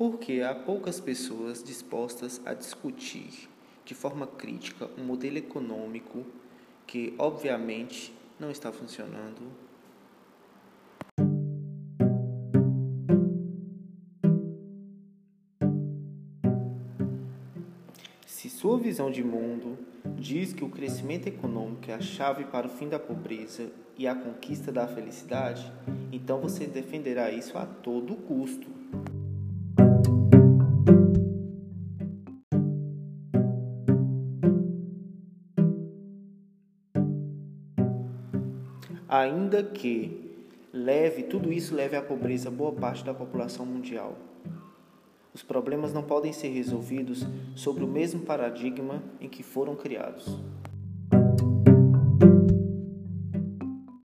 porque há poucas pessoas dispostas a discutir de forma crítica um modelo econômico que, obviamente, não está funcionando. Se sua visão de mundo diz que o crescimento econômico é a chave para o fim da pobreza e a conquista da felicidade, então você defenderá isso a todo custo. Ainda que leve, tudo isso leve à pobreza boa parte da população mundial. Os problemas não podem ser resolvidos sobre o mesmo paradigma em que foram criados.